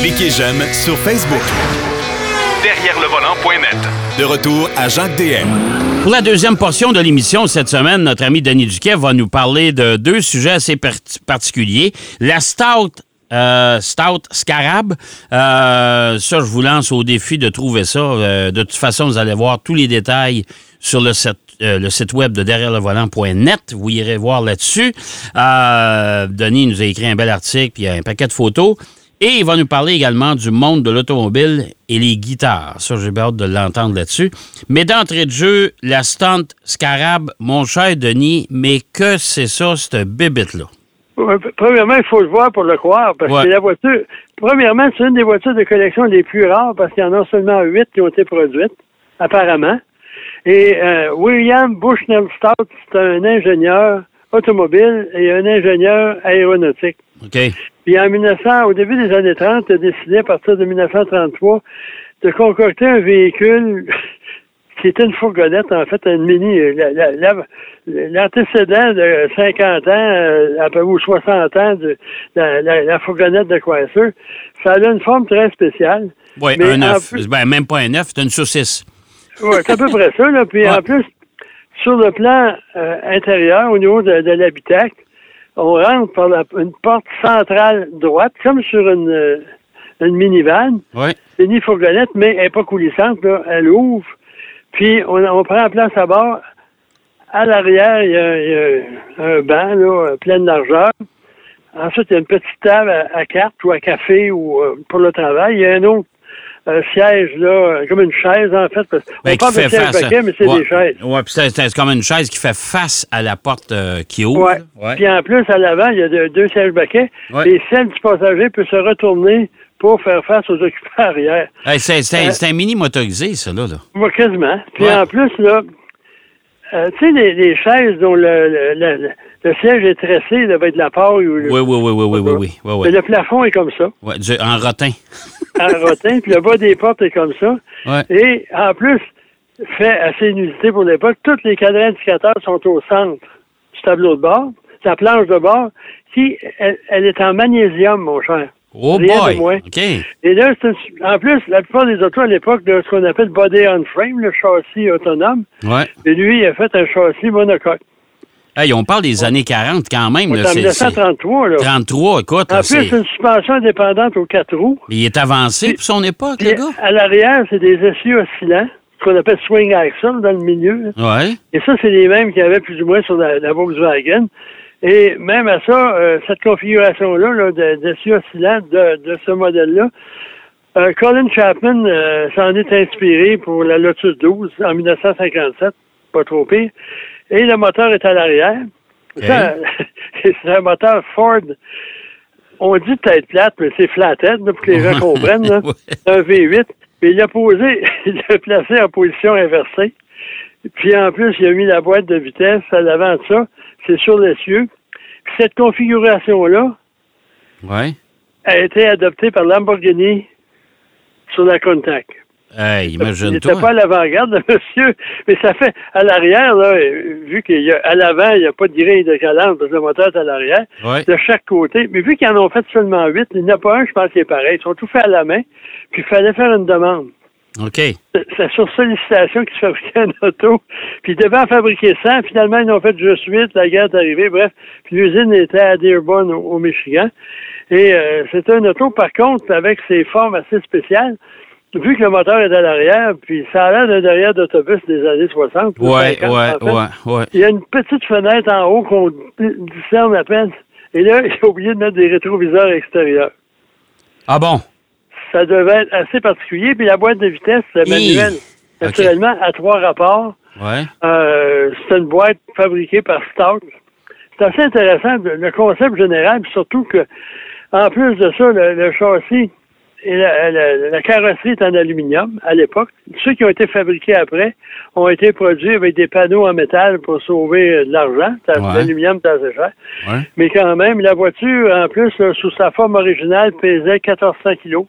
Cliquez j'aime sur Facebook. Derrière le volant.net. De retour à Jacques DM. Pour la deuxième portion de l'émission cette semaine, notre ami Denis Duquet va nous parler de deux sujets assez par- particuliers. La Stout. euh, Stout Scarab. Euh, ça, je vous lance au défi de trouver ça. Euh, de toute façon, vous allez voir tous les détails sur le site, euh, le site web de derrière le volant.net. Vous irez voir là-dessus. Euh, Denis nous a écrit un bel article, puis il y a un paquet de photos. Et il va nous parler également du monde de l'automobile et les guitares. Ça, j'ai bien hâte de l'entendre là-dessus. Mais d'entrée de jeu, la stunt Scarab, mon cher Denis, mais que c'est ça, cette bébête-là? Premièrement, il faut le voir pour le croire, parce Ouais. que la voiture, premièrement, c'est une des voitures de collection les plus rares, parce qu'il y en a seulement huit qui ont été produites, apparemment. Et euh, William Bushnell Stout, c'est un ingénieur automobile et un ingénieur aéronautique. OK. Puis en 1900, au début des années 30, il a décidé à partir de 1933 de concocter un véhicule qui était une fourgonnette, en fait, une mini. la- L'antécédent de 50 ans, euh, à peu ou 60 ans, de la, la- la fourgonnette de Chrysler, ça a une forme très spéciale. Oui, un œuf. plus- Ben, même pas un œuf, c'est une saucisse. Oui, c'est à peu près ça. Là. Puis Ouais. en plus, sur le plan euh, intérieur, au niveau de, de l'habitacle, on rentre par la- une porte centrale droite, comme sur une, euh, une minivan. Oui. C'est une fourgonnette, mais elle n'est pas coulissante. Là. Elle ouvre. Puis on, on prend place à bord. À l'arrière, il y a, il y a un banc là, plein de largeur. Ensuite, il y a une petite table à, à carte ou à café ou euh, pour le travail. Il y a un autre euh, siège, là, comme une chaise, en fait. Parce, Ben, on parle de siège baquet, mais c'est ouais, des chaises. Ouais, puis c'est comme une chaise qui fait face à la porte euh, qui ouvre. Ouais. Puis en plus, à l'avant, il y a de- deux sièges baquets. Ouais. Et celle du passager peut se retourner pour faire face aux occupants arrière. Hey, c'est c'est un, Euh, c'est un mini motorisé, ça, là. là. Quasiment. Puis en plus, là, euh, tu sais, les, les chaises dont le, le, le- le siège est tressé là, avec de la paille ou le, Oui, oui, oui, oui, oui, oui, oui. oui, oui. mais le plafond est comme ça, Ouais, du- en rotin. En rotin, puis le bas des portes est comme ça. Ouais. Et en plus, fait assez inusité pour l'époque, tous les cadrans indicateurs sont au centre du tableau de bord, sa planche de bord, qui, elle, elle est en magnésium, mon cher. Oh Rien de boy! moins. Et là, une- en plus, la plupart des autos à l'époque, de ce qu'on appelle body on frame, le châssis autonome, Ouais. et lui, il a fait un châssis monocoque. Hey, on parle des années 40 quand même. là, en c'est- c'est 1933, là. 33, écoute. En là, plus, une suspension indépendante aux quatre roues. Il est avancé pour son époque, Puis le gars. à l'arrière, c'est des essieux oscillants, ce qu'on appelle swing axle dans le milieu. Ouais. Et ça, c'est les mêmes qu'il y avait plus ou moins sur la, la Volkswagen. Et même à ça, euh, cette configuration-là là, de- d'essieux oscillants de, de ce modèle-là, euh, Colin Chapman euh, s'en est inspiré pour la Lotus 12 en 1957, pas trop pire. Et le moteur est à l'arrière. C'est un moteur Ford. On dit tête plate, mais c'est flathead, là, pour que les gens comprennent. là. Ouais. Un V8. Mais il l'a posé, il l'a placé en position inversée. Puis en plus, il a mis la boîte de vitesse à l'avant de ça. C'est sur l'essieu. Puis cette configuration-là Ouais. a été adoptée par Lamborghini sur la Countach. Hey, Il n'était pas à l'avant-garde, monsieur, mais ça fait à l'arrière, là, vu qu'à l'avant, il n'y a pas de grille de calandre, parce que le moteur est à l'arrière, Ouais. de chaque côté. Mais vu qu'ils en ont fait seulement huit, il n'y en a pas un, je pense, qui est pareil. Ils sont tous faits à la main, puis il fallait faire une demande. OK. C'est- sur sollicitation qu'ils se fabriquaient un auto. Puis ils devaient en fabriquer 100. Finalement, ils ont fait juste 8. La guerre est arrivée. Bref, puis l'usine était à Dearborn, au, au Michigan. Et euh, c'était un auto, par contre, avec ses formes assez spéciales. Vu que le moteur est à l'arrière, puis ça a l'air d'un derrière d'autobus des années 60. ou Ouais, 50, en ouais, fait. ouais, ouais. Il y a une petite fenêtre en haut qu'on discerne à peine. Et là, il a oublié de mettre des rétroviseurs extérieurs. Ah bon? Ça devait être assez particulier. Puis la boîte de vitesse, le Hi. manuel, Ok. naturellement, à trois rapports. Ouais. Euh, c'est une boîte fabriquée par Stout. C'est assez intéressant, le le concept général, puis surtout que, en plus de ça, le, le châssis et la, la- la carrosserie est en aluminium à l'époque. Ceux qui ont été fabriqués après ont été produits avec des panneaux en métal pour sauver de l'argent. Ouais. L'aluminium, c'est assez cher. Ouais. Mais quand même, la voiture, en plus, là, sous sa forme originale, pesait 1400 kilos.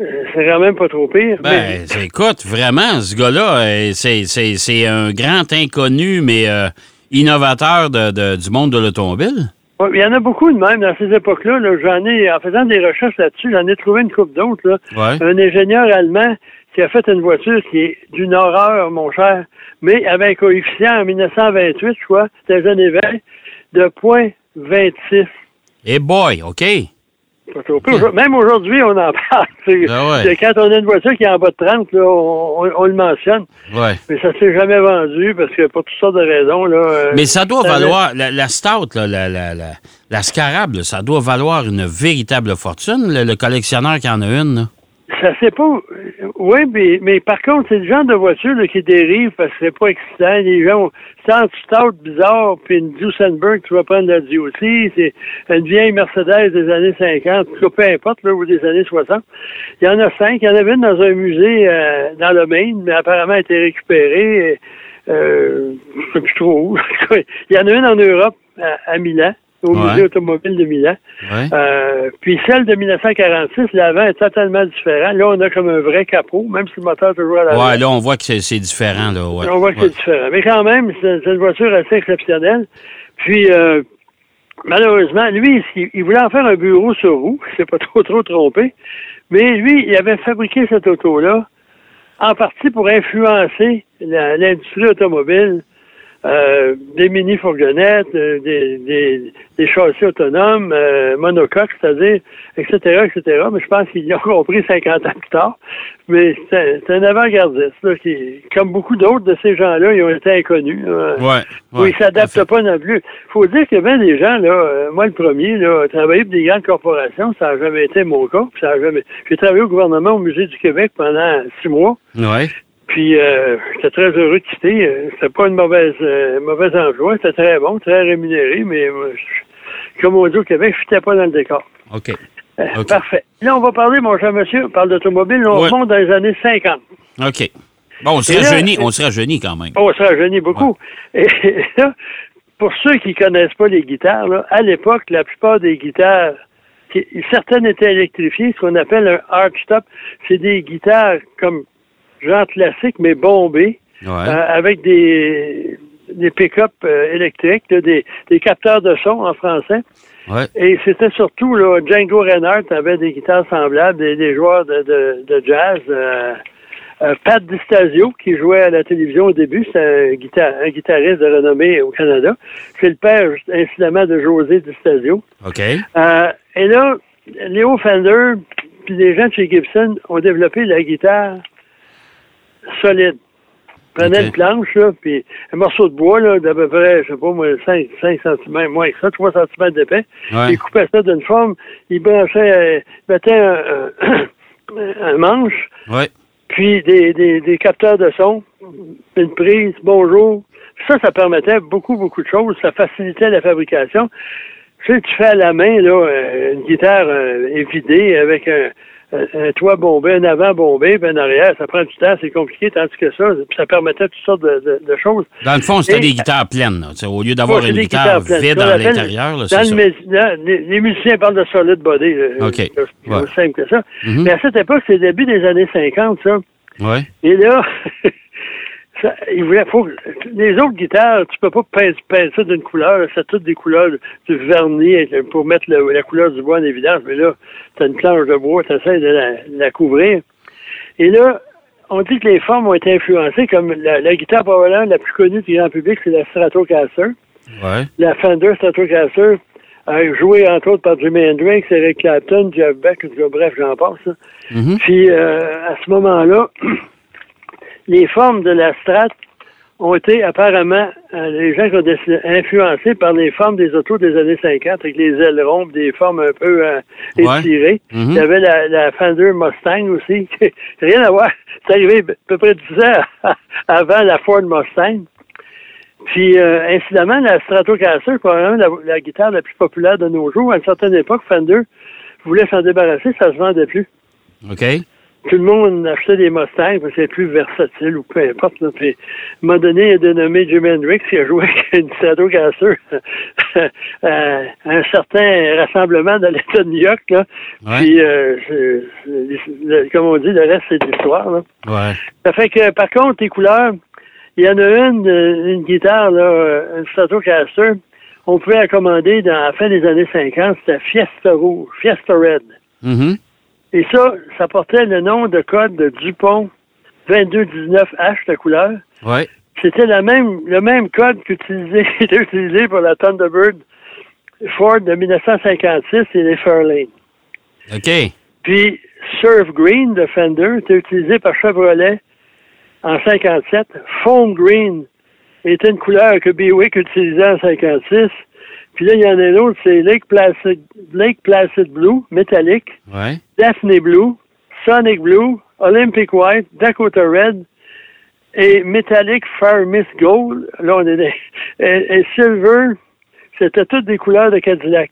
Euh, C'est quand même pas trop pire. Ben, écoute, vraiment, ce gars-là, euh, c'est- un grand inconnu, mais euh, innovateur de, de- du monde de l'automobile. Ouais, Il y en a beaucoup de même dans ces époques-là. Là, j'en ai, en faisant des recherches là-dessus, j'en ai trouvé une coupe d'autres. là. Ouais. Un ingénieur allemand qui a fait une voiture qui est d'une horreur, mon cher, mais avec un coefficient en 1928, je crois, c'était un jeune éveil, de 0.26. Eh boy, OK. Même aujourd'hui, on en parle. Ouais. c'est Quand on a une voiture qui est en bas de 30, là, on, le mentionne. Ouais. Mais ça s'est jamais vendu parce que pour toutes sortes de raisons. Là, Mais ça doit ça valoir, la, la stout, là, la, la, la, la scarab, là, ça doit valoir une véritable fortune, le, le collectionneur qui en a une. Ça c'est pas. Oui, mais, mais par contre, c'est le genre de voiture là, qui dérive parce que c'est pas excitant. Les gens entre stout bizarre puis une Duesenberg, tu vas prendre la DOT, c'est une vieille Mercedes des années 50, en tout cas, peu importe, là, ou des années 60. Il y en a cinq. Il y en avait une dans un musée euh, dans le Maine, mais apparemment elle a été récupérée. Euh, je sais plus trop où. Il y en a une en Europe, à, à Milan, au Ouais. musée automobile de Milan. Ouais. Euh, puis celle de 1946, l'avant est totalement différent. Là, on a comme un vrai capot, même si le moteur est toujours à l'avant. Ouais, là, on voit que c'est c'est différent. Là, ouais. on voit que c'est différent. Mais quand même, c'est c'est une voiture assez exceptionnelle. Puis, euh, malheureusement, lui, il, il voulait en faire un bureau sur roue. Il s'est pas trop, trop trompé. Mais lui, il avait fabriqué cette auto-là en partie pour influencer l'industrie automobile, euh, des mini-fourgonnettes, euh, des, des, des châssis autonomes, euh, monocoques, c'est-à-dire, etc., etc. Mais je pense qu'ils l'ont compris 50 ans plus tard. Mais c'est un- avant-gardiste, là, qui, comme beaucoup d'autres de ces gens-là, ils ont été inconnus. là. Ouais, Où ouais, ils s'adaptent pas non plus. faut dire qu'il y a bien des gens, là, euh, moi le premier, là, travailler pour des grandes corporations, ça n'a jamais été mon cas. Ça a jamais... J'ai travaillé au gouvernement au Musée du Québec pendant six mois. Ouais. Puis euh, j'étais très heureux de quitter. Euh, C'était pas une mauvaise euh, mauvais emploi. C'était très bon, très rémunéré, mais euh, comme on dit au Québec, je n'étais pas dans le décor. OK. Parfait. Là, on va parler, mon cher monsieur, on parle d'automobile. On Ouais. remonte dans les années 50. OK. Bon, on se rajeunit, on se rajeunit quand même. Oh, ça rajeunit beaucoup. Et là, pour ceux qui connaissent pas les guitares, là, à l'époque, la plupart des guitares, qui- certaines étaient électrifiées, ce qu'on appelle un hardstop. C'est des guitares comme genre classique, mais Ouais. euh, avec des, des pick-up euh, électriques, des, des capteurs de son en français. ouais. Et c'était surtout, là, Django Reinhardt avait des guitares semblables, des, des joueurs de, de, de jazz. euh, euh, Pat Distasio, qui jouait à la télévision au début, c'est un, guitar- un guitariste de renommée au Canada. C'est le père, incidemment, de José Distasio. OK. Euh, et là, Léo Fender, puis les gens de chez Gibson ont développé la guitare solide. Prenait Ok. une planche, là, puis un morceau de bois, là, d'à peu près, je sais pas, moi, 5, 5 cm, moins que ça, 3 cm d'épais. Ouais. Il coupait ça d'une forme, il branchait, euh, il mettait un, manche, Ouais. puis des, des, des capteurs de son, une prise, bonjour. Ça, ça permettait beaucoup, beaucoup de choses. Ça facilitait la fabrication. Tu sais, tu fais à la main, là, euh, une guitare euh, évidée avec un, un- un toit bombé, un avant bombé, puis un arrière. Ça prend du temps, c'est compliqué, tandis que ça, puis ça permettait toutes sortes de, de- de choses. Dans le fond, c'était des guitares pleines. là. Au lieu d'avoir une guitare vide à l'intérieur, là, dans c'est le dans- les, les musiciens parlent de solid body. là. OK. C'est Ouais. simple que ça. Mhm. Mais à cette époque, c'est le début des années 50, ça. Ouais. Et là, ça, il voulait, faut, les autres guitares, tu peux pas peindre, peindre ça d'une couleur. C'est toutes des couleurs du vernis pour mettre le- la couleur du bois en évidence. Mais là, tu as une planche de bois, tu essaies de la, la couvrir. Et là, on dit que les formes ont été influencées, comme la, la guitare probablement la plus connue du grand public, c'est la Stratocaster. Ouais. La Fender Stratocaster, jouée entre autres par Jimi Hendrix, Eric Clapton, Jeff Beck, bref, j'en passe. Mhm. Puis euh, à ce moment-là, les formes de la Strat ont été apparemment, euh, les gens qui ont décidé, influencés par les formes des autos des années 50, avec les ailerons, des formes un peu euh, Ouais. étirées. Mhm. Il y avait la, la Fender Mustang aussi. Rien à voir. C'est arrivé à peu près 10 ans avant la Ford Mustang. Puis, euh, incidemment, la Stratocaster, probablement la, la guitare la plus populaire de nos jours, à une certaine époque, Fender voulait s'en débarrasser, ça se vendait plus. OK. Tout le monde achetait des Mustangs parce que c'est plus versatile ou peu importe. Là. Puis, à un moment donné, il a dénommé Jimi Hendrix qui a joué avec une Stratocaster à un certain rassemblement dans l'État de New York. Là. Ouais. Puis, euh, comme on dit, le reste, c'est de l'histoire. Là. Ouais. Ça fait que, par contre, les couleurs, il y en a une, euh, une guitare, là, euh, une Stratocaster. on pouvait la commander dans la fin des années 50, c'était Fiesta Rouge, Fiesta Red. Mhm. Et ça, ça portait le nom de code de Dupont 2219H de couleur. Ouais. C'était la même, le même code qu'utilisé, qui était utilisé pour la Thunderbird Ford de 1956 et les Fairlane. OK. Puis Surf Green de Fender était utilisé par Chevrolet en 57. Foam Green était une couleur que Buick utilisait en 56. Puis là, il y en a un autre, c'est Lake Placid, Lake Placid Blue, métallique, Ouais. Daphne Blue, Sonic Blue, Olympic White, Dakota Red et Metallic Fire Mist Gold. Là, on est des- et, et Silver, c'était toutes des couleurs de Cadillac.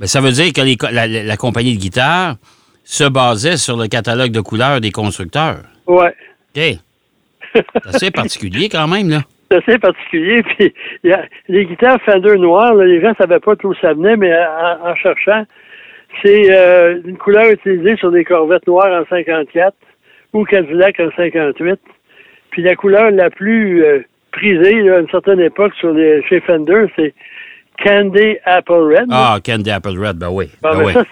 Ben, ça veut dire que les co- la, la- la compagnie de guitare se basait sur le catalogue de couleurs des constructeurs. Ouais. OK. C'est assez particulier quand même, là. Assez particulier. Puis, y a, les guitares Fender noires, là, les gens ne savaient pas d'où ça venait, mais en, en cherchant, c'est euh, une couleur utilisée sur des Corvettes noires en 54 ou Cadillac en 58. Puis la couleur la plus euh, prisée là, à une certaine époque sur les, chez Fender, c'est Candy Apple Red. Ah, Candy Apple Red, ben oui. Bon, Ben oui. ça,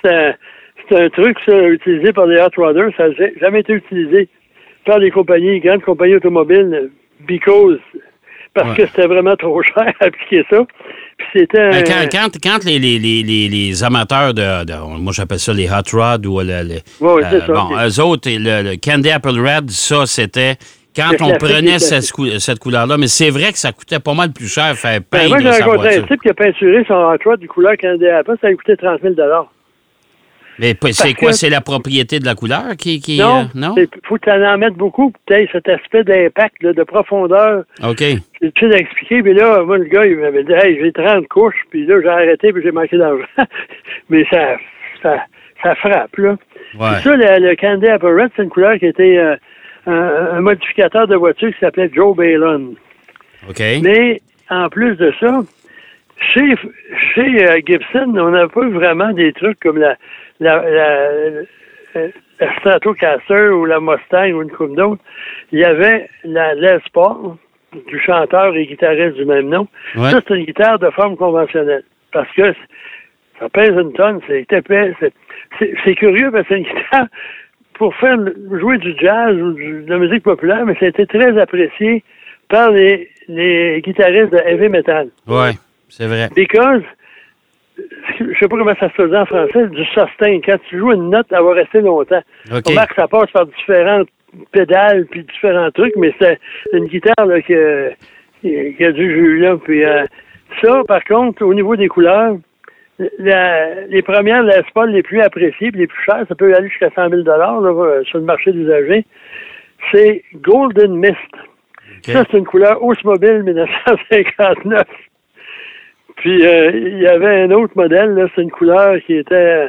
c'est un, truc ça, utilisé par les Hot Rodders. Ça n'a jamais été utilisé par les compagnies, grandes compagnies automobiles, because, parce Ouais. que c'était vraiment trop cher à appliquer ça. Puis c'était. Ben, quand, quand, quand les, les, les, les, amateurs de, de- Moi, j'appelle ça les Hot Rod ou le. le- ouais, c'est ça. Bon, eux autres, le, le Candy Apple Red, ça, c'était. Quand on prenait cette, cou- cette couleur-là, mais c'est vrai que ça coûtait pas mal plus cher faire Ben, peindre moi, j'ai rencontré un type qui a peinturé son Hot Rod du couleur Candy Apple, ça a coûté 30 000 Mais c'est quoi? que- C'est la propriété de la couleur qui. qui Non, euh, non? il faut que tu en mettes beaucoup, peut-être cet aspect d'impact, de profondeur. OK. C'est difficile d'expliquer. Puis là, moi, le gars, il m'avait dit, hey, j'ai 30 couches, puis là, j'ai arrêté, puis j'ai manqué d'argent. Mais ça, ça, ça frappe, là. Ouais. Puis ça, le, le Candy Apple Red, c'est une couleur qui était euh, un, un modificateur de voiture qui s'appelait Joe Balon. OK. Mais en plus de ça, chez, chez euh, Gibson, on n'a pas vraiment des trucs comme la, la, la, la- la Stratocaster ou la Mustang ou une coupe d'autres. Il y avait la Les Paul du chanteur et guitariste du même nom. Ouais. Ça, c'est une guitare de forme conventionnelle. Parce que ça pèse une tonne, c'est épais. c'est- curieux parce que c'est une guitare pour faire jouer du jazz ou du- de la musique populaire, mais ça a été très apprécié par les, les guitaristes de heavy metal. Ouais, c'est vrai. Because, je sais pas comment ça se faisait en français, du sustain. Quand tu joues une note, elle va rester longtemps. OK. On remarque que ça passe par différentes pédales puis différents trucs, mais c'est une guitare là, qui, a- qui, qui a du jus là. Puis euh, ça, par contre, au niveau des couleurs, la- les premières Les Paul les plus appréciées puis les plus chères, ça peut aller jusqu'à 100 000 là, euh, sur le marché d'usager, c'est Golden Mist. Ça, c'est une couleur Oldsmobile 1959. Puis, euh, il y avait un autre modèle, c'est une couleur qui était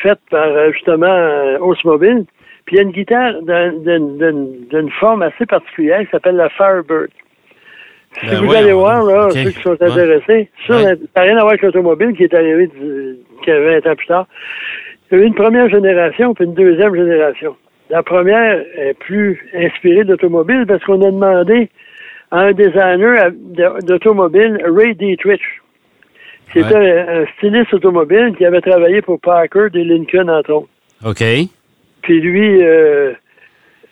faite par, euh, justement, euh, Oldsmobile. Puis, il y a une guitare d'un- d'une forme assez particulière qui s'appelle la Firebird. Si Ben vous allez voir, là, ceux qui sont intéressés, ça Ouais. ça n'a rien à voir avec l'automobile qui est arrivé du- qui avait 20 ans plus tard. Il y a eu une première génération puis une deuxième génération. La première est plus inspirée d'automobile parce qu'on a demandé à un designer d'automobile, Ray Dietrich. C'était un, un styliste automobile qui avait travaillé pour Parker et Lincoln, entre autres. OK. Puis lui, euh,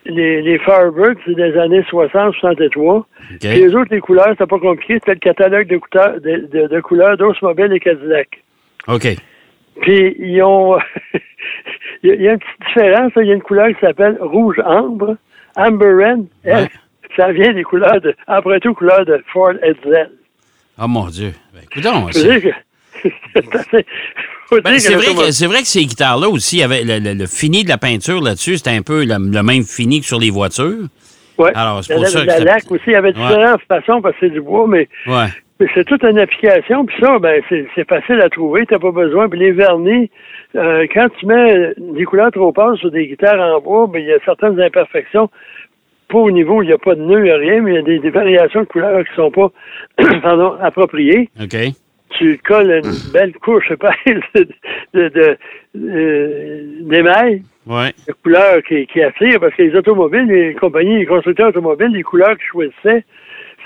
les, les Firebirds, c'est des années 60-63. OK. Puis les autres, les couleurs, c'était pas compliqué. C'était le catalogue de, couleurs- de, de, de couleurs d'Oldsmobile et Cadillac. OK. Puis ils ont... il, y a, une petite différence. là. Il y a une couleur qui s'appelle rouge ambre. Amber Red, Ouais. ça vient des couleurs de... Après tout, couleurs de Ford Edsel. Oh mon Dieu. Ben, écoutons, c'est- Ben, c'est vrai, que, c'est vrai que ces guitares-là aussi, avaient le, le- le fini de la peinture là-dessus, c'était un peu le, le même fini que sur les voitures. Ouais. Alors, c'est La- pour ça que La laque aussi, il y avait différentes façons parce que c'est du bois, mais Ouais. mais c'est toute une application. Puis ça, ben c'est c'est facile à trouver, t'as pas besoin. Puis les vernis, euh, quand tu mets des couleurs trop pâles sur des guitares en bois, ben il y a certaines imperfections. Pas au niveau, il n'y a pas de nœud, il n'y a rien, mais il y a des, des variations de couleurs qui sont pas pardon, appropriées. OK. Tu colles une belle couche épaisse de, de, de, euh, d'émail. Ouais. de couleurs qui, qui attirent, parce que les automobiles, les compagnies, les constructeurs automobiles, les couleurs qu'ils choisissaient,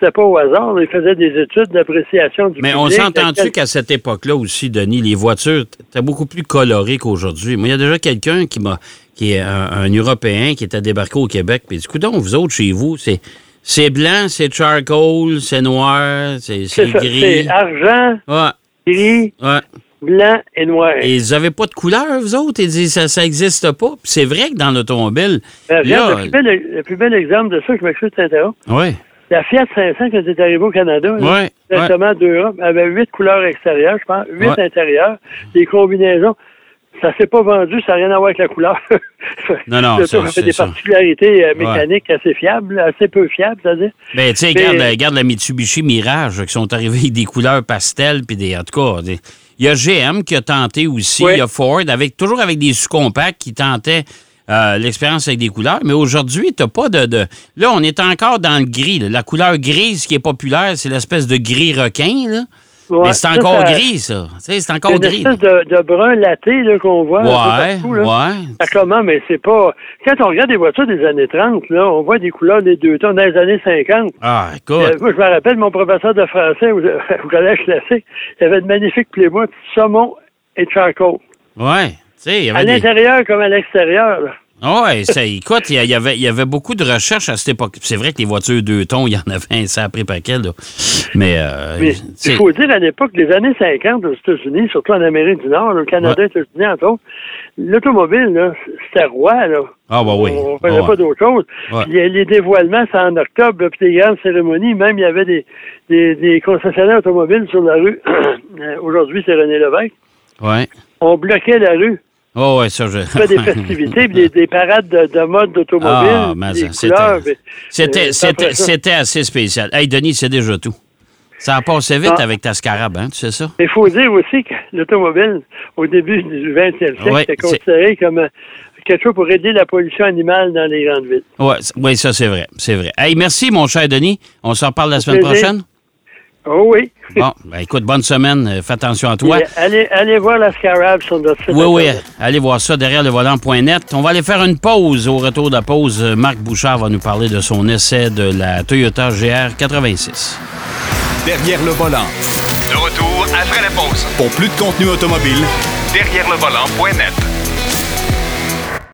c'était pas au hasard. Ils faisaient des études d'appréciation du Mais on s'entend-tu qu'à cette époque-là aussi, Denis, les voitures étaient beaucoup plus colorées qu'aujourd'hui. Moi, il y a déjà quelqu'un qui m'a qui est un, un Européen qui était débarqué au Québec, puis il dit Coudon, vous autres, chez vous, c'est. C'est blanc, c'est charcoal, c'est noir, c'est ça, gris. c'est argent, Ouais, gris, ouais. blanc et noir. Et vous avez pas de couleur, vous autres? Il dit ça, ça existe pas. Puis c'est vrai que dans l'automobile, Ben, là, le, plus bel, le plus bel exemple de ça, je m'excuse de t'interrompre, ouais, la Fiat 500, quand c'est arrivé au Canada, là, ouais, ouais. récemment d'Europe, avait huit couleurs extérieures, je pense, huit Ouais. intérieures, des combinaisons. Ça s'est pas vendu, ça n'a rien à voir avec la couleur. Non, non, a fait c'est des ça. particularités euh, mécaniques assez fiables, assez peu fiables, c'est-à-dire. Ben, tu sais, regarde, la- regarde la Mitsubishi Mirage qui sont arrivés avec des couleurs pastel, puis des. En tout cas, des- il y a GM qui a tenté aussi, Oui. il y a Ford, avec, toujours avec des sous-compacts qui tentaient euh, l'expérience avec des couleurs. Mais aujourd'hui, tu pas de, de- Là, on est encore dans le gris. là. La couleur grise qui est populaire, c'est l'espèce de gris requin, là. Ouais, Mais c'est encore ça- gris, ça. C'est C'est encore une gris. espèce de, de brun laté qu'on voit Ouais, partout, là. ouais. Ça comment, mais c'est pas. Quand on regarde des voitures des années 30, là, on voit des couleurs des deux tons dans les années 50. Ah, Euh, écoute. moi, je me rappelle, mon professeur de français au, au collège classique, il avait de magnifiques playboys, saumon et charcoal. Ouais. Il y À avait des. l'intérieur comme à l'extérieur. Là. Oui, ça, écoute, il y, avait, il y avait beaucoup de recherches à cette époque. C'est vrai que les voitures deux tons, il y en avait un sacré paquet, là. Mais, euh, Mais il faut dire, à l'époque, les années 50 aux États-Unis, surtout en Amérique du Nord, au Canada, Ouais. États-Unis, entre autres, l'automobile, c'était roi, là. Ah, bah oui. On ne faisait ouais. pas d'autre chose. Ouais. Puis, les, dévoilements, c'est en octobre, là, puis les grandes cérémonies. Même, il y avait des, des, des concessionnaires automobiles sur la rue. Euh, Aujourd'hui, c'est René Lévesque. Ouais. On bloquait la rue. Oh, ouais, ça, je. Fait des festivités, des, des parades de, de mode d'automobile. Ah, c'était- assez spécial. Hey, Denis, c'est déjà tout. Ça a passé vite Ah. avec ta scarab, hein, tu sais ça? Il faut dire aussi que l'automobile, au début du 20e siècle, Ouais, était considéré comme euh, quelque chose pour aider la pollution animale dans les grandes villes. Ouais, oui, ça, c'est vrai. C'est vrai. Hey, merci, mon cher Denis. On se reparle la semaine plaisir. prochaine. Oh oui. Bon, ben, écoute, bonne semaine. Euh, Fais attention à toi. Allez, allez voir la Scarab sur notre site. Oui, oui, allez voir ça derrière le volant.net. On va aller faire une pause. Au retour de la pause, euh, Marc Bouchard va nous parler de son essai de la Toyota GR 86. Derrière le volant. De retour après la pause. Pour plus de contenu automobile, Derrière le volant.net.